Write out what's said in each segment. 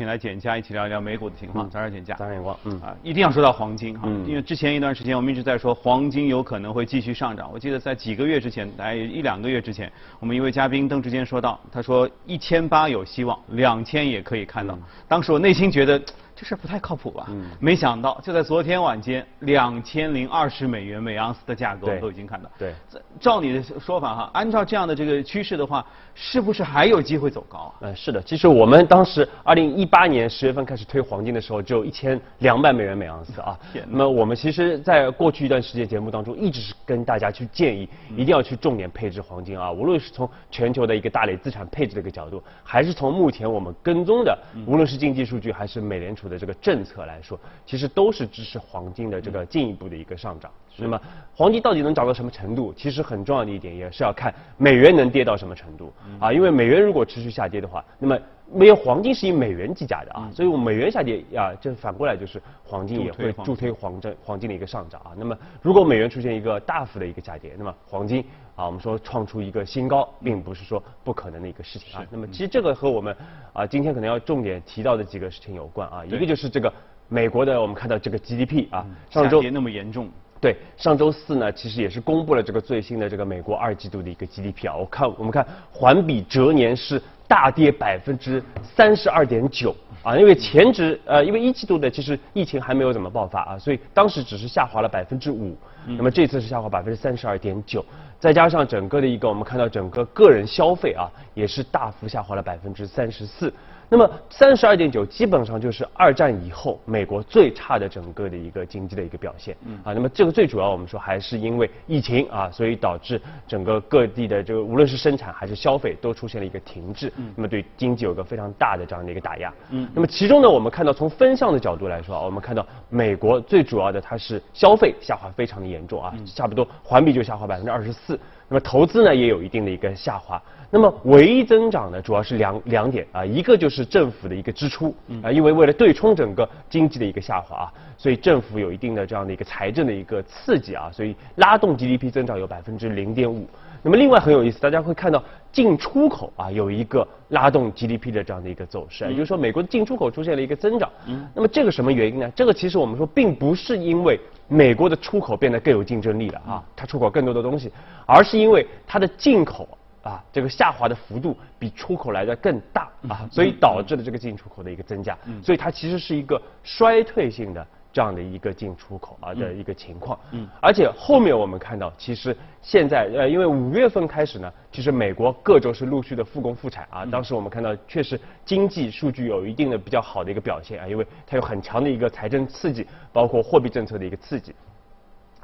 请来减价一起聊一聊美股的情况。早点减价，早点光，嗯啊，一定要说到黄金哈，因为之前一段时间我们一直在说黄金有可能会继续上涨。我记得在几个月之前，大概一两个月之前，我们一位嘉宾邓志坚说到，他说一千八有希望，两千也可以看到。当时我内心觉得。这事不太靠谱吧？嗯，没想到就在昨天晚间，两千零二十美元每盎司的价格我都已经看到。对，照你的说法哈，按照这样的这个趋势的话，是不是还有机会走高啊？嗯，是的。其实我们当时二零一八年十月份开始推黄金的时候，只有一千两百美元每盎司啊。那么我们其实，在过去一段时间节目当中，一直是跟大家去建议，一定要去重点配置黄金啊。无论是从全球的一个大类资产配置的一个角度，还是从目前我们跟踪的，无论是经济数据还是美联储。的这个政策来说，其实都是支持黄金的这个进一步的一个上涨。那么，黄金到底能涨到什么程度？其实很重要的一点也是要看美元能跌到什么程度啊。因为美元如果持续下跌的话，那么没有黄金是以美元计价的啊，所以我们美元下跌啊，这反过来就是黄金也会助推黄金黄金的一个上涨啊。那么，如果美元出现一个大幅的一个下跌，那么黄金啊，我们说创出一个新高，并不是说不可能的一个事情啊。那么，其实这个和我们啊今天可能要重点提到的几个事情有关啊。一个就是这个美国的，我们看到这个 GDP 啊，上周跌那么严重。对，上周四呢，其实也是公布了这个最新的这个美国二季度的一个 GDP 啊。我看我们看环比折年是大跌百分之三十二点九啊，因为前值呃，因为一季度的其实疫情还没有怎么爆发啊，所以当时只是下滑了百分之五，那么这次是下滑百分之三十二点九，再加上整个的一个我们看到整个个人消费啊，也是大幅下滑了百分之三十四。那么三十二点九基本上就是二战以后美国最差的整个的一个经济的一个表现，啊，那么这个最主要我们说还是因为疫情啊，所以导致整个各地的这个无论是生产还是消费都出现了一个停滞，那么对经济有个非常大的这样的一个打压。嗯，那么其中呢，我们看到从分项的角度来说啊，我们看到美国最主要的它是消费下滑非常的严重啊，差不多环比就下滑百分之二十四。那么投资呢也有一定的一个下滑，那么唯一增长呢主要是两两点啊，一个就是政府的一个支出啊，因为为了对冲整个经济的一个下滑啊，所以政府有一定的这样的一个财政的一个刺激啊，所以拉动 GDP 增长有百分之零点五。那么另外很有意思，大家会看到进出口啊有一个拉动 GDP 的这样的一个走势，也就是说美国的进出口出现了一个增长。嗯。那么这个什么原因呢？这个其实我们说并不是因为美国的出口变得更有竞争力了啊，它出口更多的东西，而是因为它的进口啊这个下滑的幅度比出口来的更大啊，所以导致了这个进出口的一个增加。嗯。所以它其实是一个衰退性的。这样的一个进出口啊的一个情况，嗯，而且后面我们看到，其实现在呃，因为五月份开始呢，其实美国各州是陆续的复工复产啊，当时我们看到确实经济数据有一定的比较好的一个表现啊，因为它有很强的一个财政刺激，包括货币政策的一个刺激。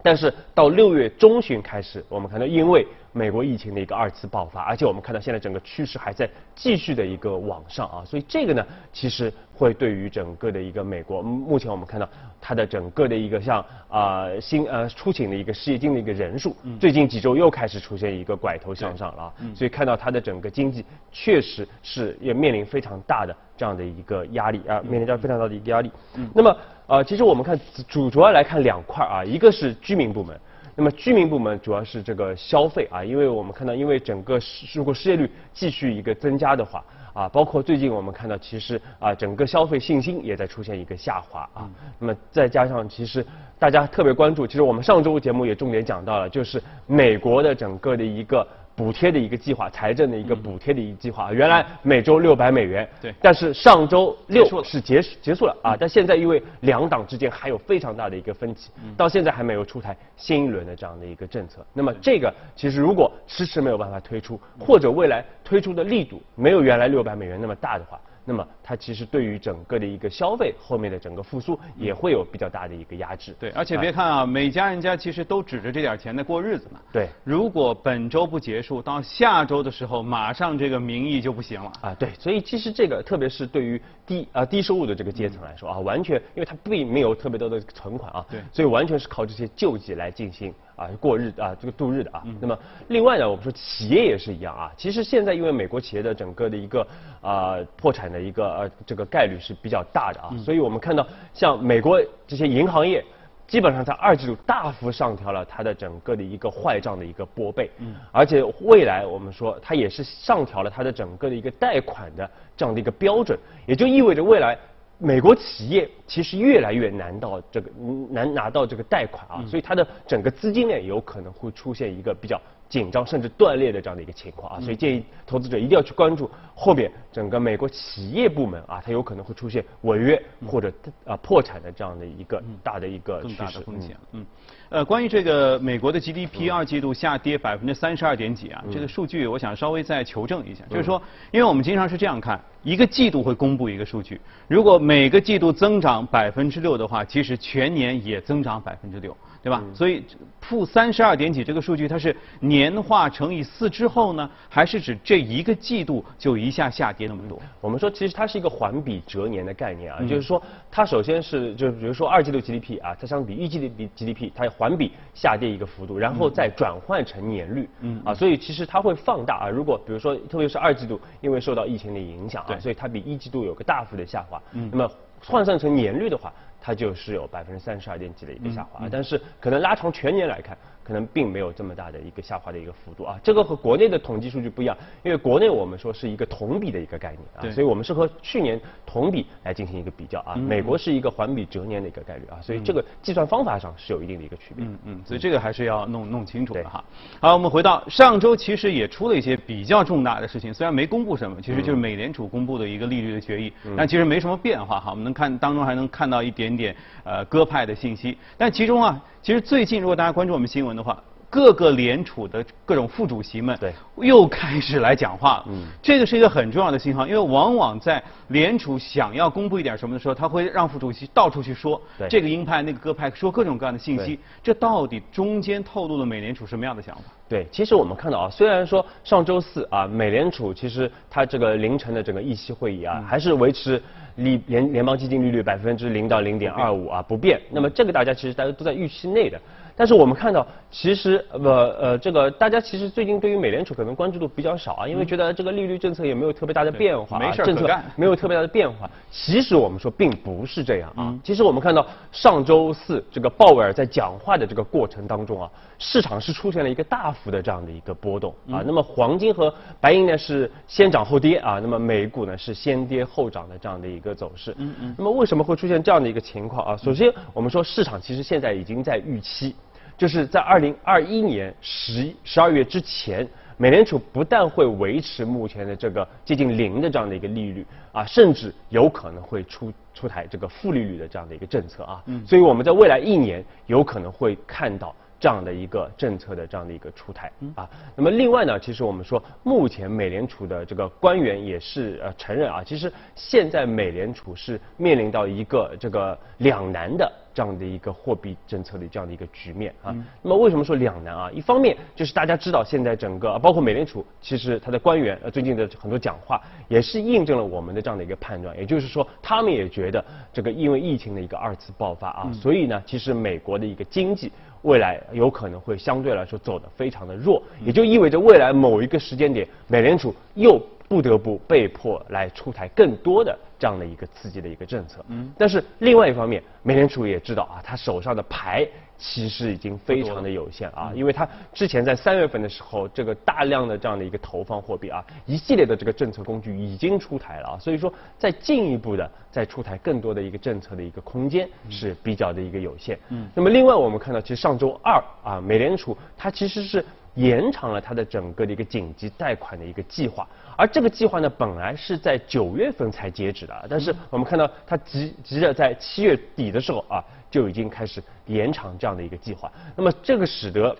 但是到六月中旬开始，我们看到因为美国疫情的一个二次爆发，而且我们看到现在整个趋势还在继续的一个往上啊，所以这个呢，其实会对于整个的一个美国，目前我们看到它的整个的一个像啊新呃出勤的一个失业金的一个人数，最近几周又开始出现一个拐头向上了，所以看到它的整个经济确实是也面临非常大的这样的一个压力啊，面临着非常大的一个压力。那么。呃，其实我们看主主要来看两块啊，一个是居民部门，那么居民部门主要是这个消费啊，因为我们看到，因为整个如果失业率继续一个增加的话啊，包括最近我们看到，其实啊，整个消费信心也在出现一个下滑啊，那么再加上其实大家特别关注，其实我们上周节目也重点讲到了，就是美国的整个的一个。补贴的一个计划，财政的一个补贴的一个计划，原来每周六百美元，对，但是上周六是结束结束了啊，但现在因为两党之间还有非常大的一个分歧，到现在还没有出台新一轮的这样的一个政策。那么这个其实如果迟迟没有办法推出，或者未来推出的力度没有原来六百美元那么大的话。那么它其实对于整个的一个消费后面的整个复苏也会有比较大的一个压制。对，而且别看啊，每家人家其实都指着这点钱在过日子嘛。对，如果本周不结束，到下周的时候，马上这个名义就不行了。啊，对，所以其实这个特别是对于低啊低收入的这个阶层来说啊，完全因为他并没有特别多的存款啊，对，所以完全是靠这些救济来进行。啊，过日啊，这个度日的啊。那么，另外呢，我们说企业也是一样啊。其实现在因为美国企业的整个的一个啊破产的一个呃这个概率是比较大的啊，所以我们看到像美国这些银行业基本上在二季度大幅上调了它的整个的一个坏账的一个拨备，嗯，而且未来我们说它也是上调了它的整个的一个贷款的这样的一个标准，也就意味着未来美国企业其实越来越难到这个难拿到这个贷款啊，所以它的整个资金链有可能会出现一个比较。紧张甚至断裂的这样的一个情况啊，所以建议投资者一定要去关注后面整个美国企业部门啊，它有可能会出现违约或者啊破产的这样的一个大的一个更大的风险。嗯，呃，关于这个美国的 GDP 二季度下跌百分之三十二点几啊，这个数据我想稍微再求证一下，就是说，因为我们经常是这样看，一个季度会公布一个数据，如果每个季度增长百分之六的话，其实全年也增长百分之六。对吧？所以负三十二点几这个数据，它是年化乘以四之后呢，还是指这一个季度就一下下跌那么多？我们说，其实它是一个环比折年的概念啊，就是说，它首先是就比如说二季度 GDP 啊，它相比一季度 GDP，它环比下跌一个幅度，然后再转换成年率，嗯啊，所以其实它会放大啊。如果比如说，特别是二季度，因为受到疫情的影响啊，所以它比一季度有个大幅的下滑，嗯，那么换算成年率的话。它就是有百分之三十二点几的一个下滑，但是可能拉长全年来看。可能并没有这么大的一个下滑的一个幅度啊，这个和国内的统计数据不一样，因为国内我们说是一个同比的一个概念啊，所以我们是和去年同比来进行一个比较啊，美国是一个环比折年的一个概率啊，所以这个计算方法上是有一定的一个区别。嗯嗯，所以这个还是要弄弄清楚的哈。好，我们回到上周，其实也出了一些比较重大的事情，虽然没公布什么，其实就是美联储公布的一个利率的决议，但其实没什么变化哈。我们能看当中还能看到一点点呃鸽派的信息，但其中啊，其实最近如果大家关注我们新闻的话。各个联储的各种副主席们，对，又开始来讲话了。嗯，这个是一个很重要的信号，因为往往在联储想要公布一点什么的时候，他会让副主席到处去说，这个鹰派那个鸽派说各种各样的信息。这到底中间透露了美联储什么样的想法？对，其实我们看到啊，虽然说上周四啊，美联储其实它这个凌晨的整个议息会议啊，还是维持利联联邦基金利率百分之零到零点二五啊不变。那么这个大家其实大家都在预期内的。但是我们看到，其实呃呃，这个大家其实最近对于美联储可能关注度比较少啊，因为觉得这个利率政策也没有特别大的变化，没事政策没有特别大的变化。其实我们说并不是这样啊，其实我们看到上周四这个鲍威尔在讲话的这个过程当中啊，市场是出现了一个大幅的这样的一个波动啊。那么黄金和白银呢是先涨后跌啊，那么美股呢是先跌后涨的这样的一个走势。嗯嗯。那么为什么会出现这样的一个情况啊？首先我们说市场其实现在已经在预期。就是在二零二一年十十二月之前，美联储不但会维持目前的这个接近零的这样的一个利率啊，甚至有可能会出出台这个负利率的这样的一个政策啊。嗯。所以我们在未来一年有可能会看到这样的一个政策的这样的一个出台啊。那么另外呢，其实我们说目前美联储的这个官员也是呃承认啊，其实现在美联储是面临到一个这个两难的。这样的一个货币政策的这样的一个局面啊，那么为什么说两难啊？一方面就是大家知道，现在整个包括美联储，其实它的官员呃最近的很多讲话也是印证了我们的这样的一个判断，也就是说，他们也觉得这个因为疫情的一个二次爆发啊，所以呢，其实美国的一个经济未来有可能会相对来说走得非常的弱，也就意味着未来某一个时间点，美联储又。不得不被迫来出台更多的这样的一个刺激的一个政策。嗯，但是另外一方面，美联储也知道啊，他手上的牌其实已经非常的有限啊，因为他之前在三月份的时候，这个大量的这样的一个投放货币啊，一系列的这个政策工具已经出台了啊，所以说再进一步的再出台更多的一个政策的一个空间是比较的一个有限。嗯，那么另外我们看到，其实上周二啊，美联储它其实是。延长了它的整个的一个紧急贷款的一个计划，而这个计划呢，本来是在九月份才截止的，但是我们看到它急急着在七月底的时候啊，就已经开始延长这样的一个计划。那么这个使得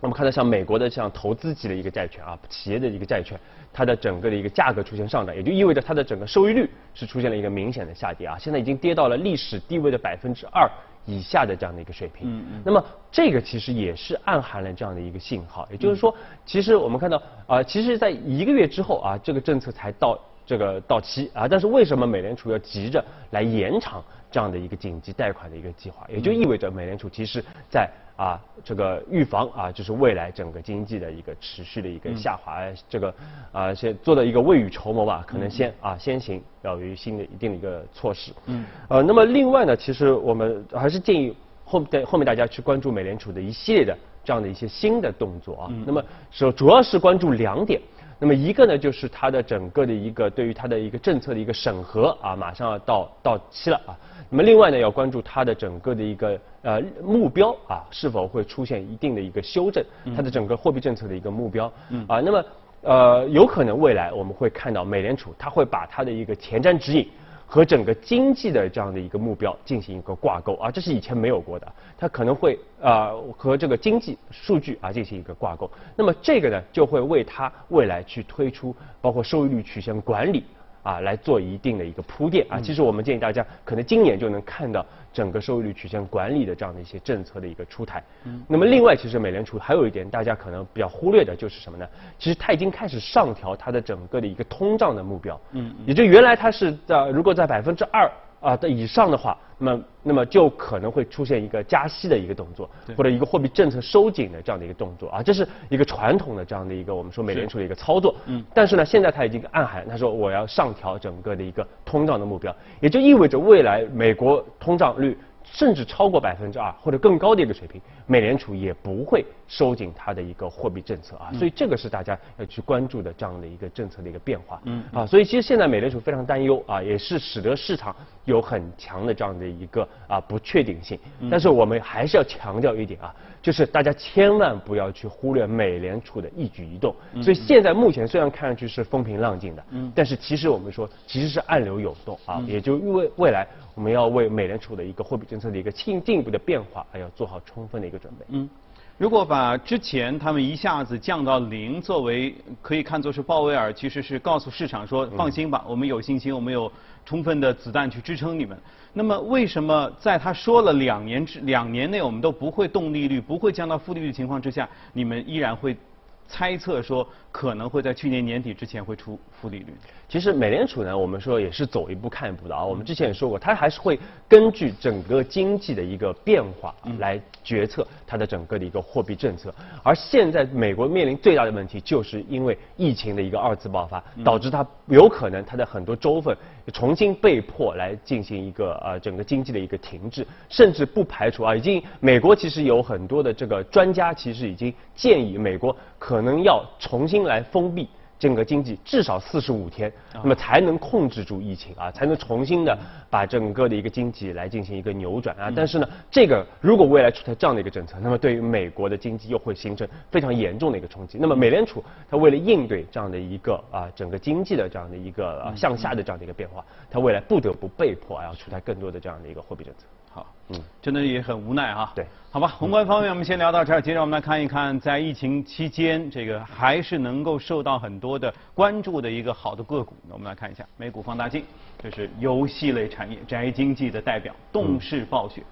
我们看到像美国的像投资级的一个债券啊，企业的一个债券，它的整个的一个价格出现上涨，也就意味着它的整个收益率是出现了一个明显的下跌啊，现在已经跌到了历史低位的百分之二。以下的这样的一个水平，嗯嗯，那么这个其实也是暗含了这样的一个信号，也就是说，其实我们看到啊，其实在一个月之后啊，这个政策才到这个到期啊，但是为什么美联储要急着来延长这样的一个紧急贷款的一个计划？也就意味着美联储其实在。啊，这个预防啊，就是未来整个经济的一个持续的一个下滑，这个啊，先做的一个未雨绸缪吧，可能先啊先行要有新的一定的一个措施。嗯。呃，那么另外呢，其实我们还是建议后面后面大家去关注美联储的一系列的这样的一些新的动作啊。那么首主要是关注两点。那么一个呢，就是它的整个的一个对于它的一个政策的一个审核啊，马上要到到期了啊。那么另外呢，要关注它的整个的一个呃目标啊，是否会出现一定的一个修正，它的整个货币政策的一个目标啊。那么呃，有可能未来我们会看到美联储它会把它的一个前瞻指引。和整个经济的这样的一个目标进行一个挂钩啊，这是以前没有过的，它可能会啊和这个经济数据啊进行一个挂钩，那么这个呢就会为它未来去推出包括收益率曲线管理。啊，来做一定的一个铺垫啊。其实我们建议大家，可能今年就能看到整个收益率曲线管理的这样的一些政策的一个出台。嗯。那么另外，其实美联储还有一点大家可能比较忽略的就是什么呢？其实它已经开始上调它的整个的一个通胀的目标。嗯。也就原来它是在如果在百分之二。啊的以上的话，那么那么就可能会出现一个加息的一个动作，或者一个货币政策收紧的这样的一个动作啊，这是一个传统的这样的一个我们说美联储的一个操作。嗯。但是呢，现在他已经暗含，他说我要上调整个的一个通胀的目标，也就意味着未来美国通胀率。甚至超过百分之二或者更高的一个水平，美联储也不会收紧它的一个货币政策啊，所以这个是大家要去关注的这样的一个政策的一个变化。嗯啊，所以其实现在美联储非常担忧啊，也是使得市场有很强的这样的一个啊不确定性。但是我们还是要强调一点啊，就是大家千万不要去忽略美联储的一举一动。所以现在目前虽然看上去是风平浪静的，嗯，但是其实我们说其实是暗流涌动啊，也就因为未来。我们要为美联储的一个货币政策的一个进进一步的变化，还要做好充分的一个准备。嗯，如果把之前他们一下子降到零作为可以看作是鲍威尔其实是告诉市场说放心吧，我们有信心，我们有充分的子弹去支撑你们。那么为什么在他说了两年之两年内我们都不会动利率，不会降到负利率的情况之下，你们依然会猜测说可能会在去年年底之前会出负利率？其实美联储呢，我们说也是走一步看一步的啊。我们之前也说过，它还是会根据整个经济的一个变化来决策它的整个的一个货币政策。而现在美国面临最大的问题，就是因为疫情的一个二次爆发，导致它有可能它的很多州份重新被迫来进行一个呃整个经济的一个停滞，甚至不排除啊，已经美国其实有很多的这个专家其实已经建议美国可能要重新来封闭。整个经济至少四十五天，那么才能控制住疫情啊，才能重新的把整个的一个经济来进行一个扭转啊。但是呢，这个如果未来出台这样的一个政策，那么对于美国的经济又会形成非常严重的一个冲击。那么美联储它为了应对这样的一个啊整个经济的这样的一个啊向下的这样的一个变化，它未来不得不被迫啊要出台更多的这样的一个货币政策。好，嗯，真的也很无奈哈。对，好吧，宏观方面我们先聊到这儿，接着我们来看一看，在疫情期间，这个还是能够受到很多的关注的一个好的个股。那我们来看一下美股放大镜，这是游戏类产业宅经济的代表，动视暴雪。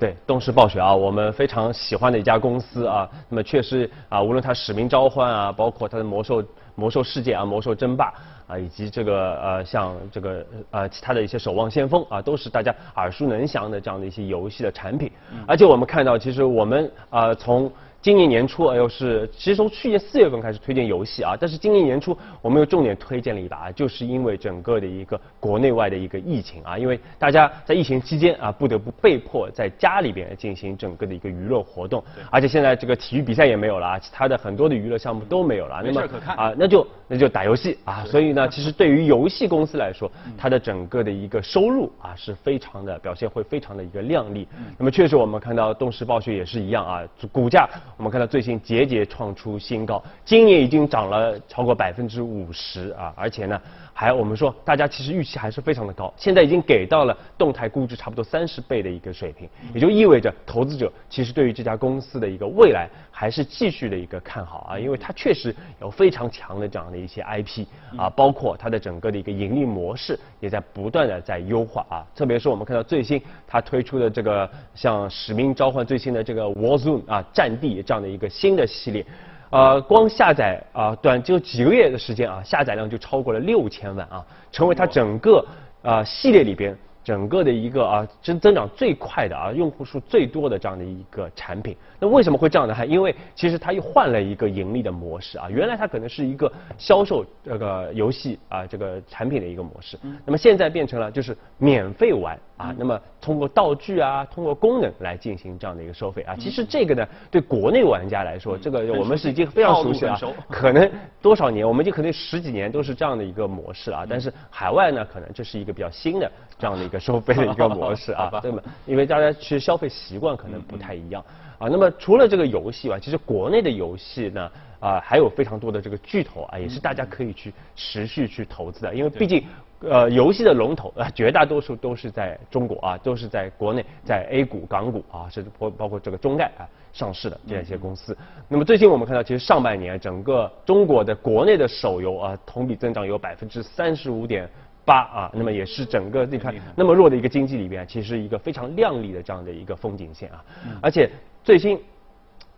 对，动视暴雪啊，我们非常喜欢的一家公司啊。那么确实啊，无论它使命召唤啊，包括它的魔兽魔兽世界啊，魔兽争霸。啊，以及这个呃，像这个呃，其他的一些守望先锋啊，都是大家耳熟能详的这样的一些游戏的产品。而且我们看到，其实我们啊，从今年年初，哎又是其实从去年四月份开始推荐游戏啊，但是今年年初我们又重点推荐了一把，就是因为整个的一个国内外的一个疫情啊，因为大家在疫情期间啊，不得不被迫在家里边进行整个的一个娱乐活动，而且现在这个体育比赛也没有了啊，其他的很多的娱乐项目都没有了，那么啊，那就那就打游戏啊，所以呢，其实对于游戏公司来说，它的整个的一个收入啊，是非常的表现会非常的一个亮丽。那么确实我们看到动视暴雪也是一样啊，股价。我们看到最新节节创出新高，今年已经涨了超过百分之五十啊！而且呢，还我们说大家其实预期还是非常的高，现在已经给到了动态估值差不多三十倍的一个水平，也就意味着投资者其实对于这家公司的一个未来还是继续的一个看好啊，因为它确实有非常强的这样的一些 IP 啊，包括它的整个的一个盈利模式也在不断的在优化啊，特别是我们看到最新它推出的这个像使命召唤最新的这个 Warzone 啊战地。这样的一个新的系列，呃，光下载啊，短就几个月的时间啊，下载量就超过了六千万啊，成为它整个啊系列里边整个的一个啊增增长最快的啊用户数最多的这样的一个产品。那为什么会这样呢？还因为其实它又换了一个盈利的模式啊，原来它可能是一个销售这个游戏啊这个产品的一个模式，那么现在变成了就是免费玩啊，那么通过道具啊，通过功能来进行这样的一个收费啊。其实这个呢，对国内玩家来说，这个我们是已经非常熟悉了，可能多少年，我们就可能十几年都是这样的一个模式啊。但是海外呢，可能这是一个比较新的这样的一个收费的一个模式啊，对吗？因为大家其实消费习惯可能不太一样啊。那么除了这个游戏啊，其实国内的游戏呢。啊，还有非常多的这个巨头啊，也是大家可以去持续去投资的，因为毕竟，呃，游戏的龙头啊，绝大多数都是在中国啊，都是在国内，在 A 股、港股啊，甚至包包括这个中概啊上市的这样一些公司。那么最近我们看到，其实上半年整个中国的国内的手游啊，同比增长有百分之三十五点八啊，那么也是整个你看那么弱的一个经济里边，其实一个非常亮丽的这样的一个风景线啊，而且最新。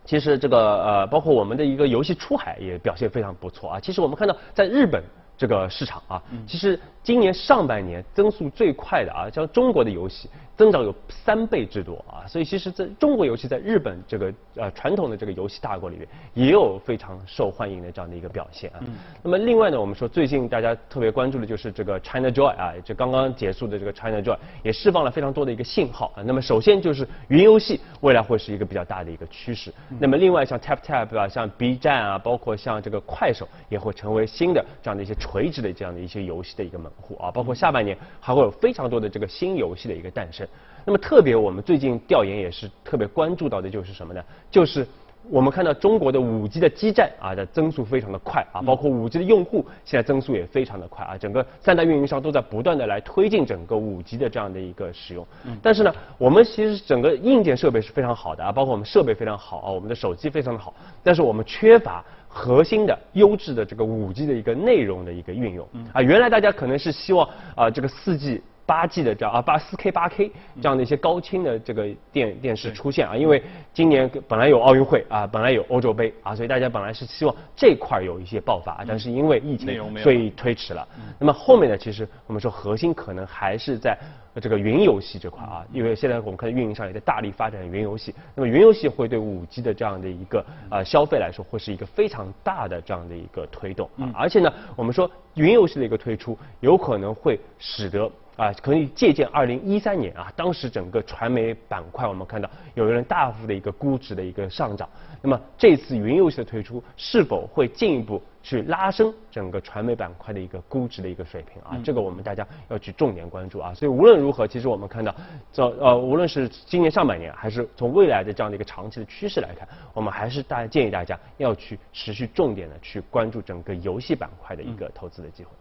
其实这个呃，包括我们的一个游戏出海也表现非常不错啊。其实我们看到在日本。这个市场啊，其实今年上半年增速最快的啊，像中国的游戏增长有三倍之多啊，所以其实在中国游戏在日本这个呃传统的这个游戏大国里面也有非常受欢迎的这样的一个表现啊。那么另外呢，我们说最近大家特别关注的就是这个 China Joy 啊，这刚刚结束的这个 China Joy 也释放了非常多的一个信号啊。那么首先就是云游戏未来会是一个比较大的一个趋势。那么另外像 Tap Tap 啊，像 B 站啊，包括像这个快手也会成为新的这样的一些。垂直的这样的一些游戏的一个门户啊，包括下半年还会有非常多的这个新游戏的一个诞生。那么特别我们最近调研也是特别关注到的就是什么呢？就是我们看到中国的五 G 的基站啊的增速非常的快啊，包括五 G 的用户现在增速也非常的快啊，整个三大运营商都在不断的来推进整个五 G 的这样的一个使用。但是呢，我们其实整个硬件设备是非常好的啊，包括我们设备非常好啊，我们的手机非常的好，但是我们缺乏。核心的优质的这个五 G 的一个内容的一个运用啊，原来大家可能是希望啊这个四 G、八 G 的这样啊八四 K、八 K 这样的一些高清的这个电电视出现啊，因为今年本来有奥运会啊，本来有欧洲杯啊，所以大家本来是希望这块有一些爆发，但是因为疫情所以推迟了。那么后面呢，其实我们说核心可能还是在。这个云游戏这块啊，因为现在我们看运营商也在大力发展云游戏，那么云游戏会对五 G 的这样的一个呃消费来说，会是一个非常大的这样的一个推动啊，而且呢，我们说云游戏的一个推出，有可能会使得啊，可以借鉴二零一三年啊，当时整个传媒板块我们看到有人大幅的一个估值的一个上涨，那么这次云游戏的推出是否会进一步？去拉升整个传媒板块的一个估值的一个水平啊，这个我们大家要去重点关注啊。所以无论如何，其实我们看到，这呃，无论是今年上半年，还是从未来的这样的一个长期的趋势来看，我们还是大建议大家要去持续重点的去关注整个游戏板块的一个投资的机会。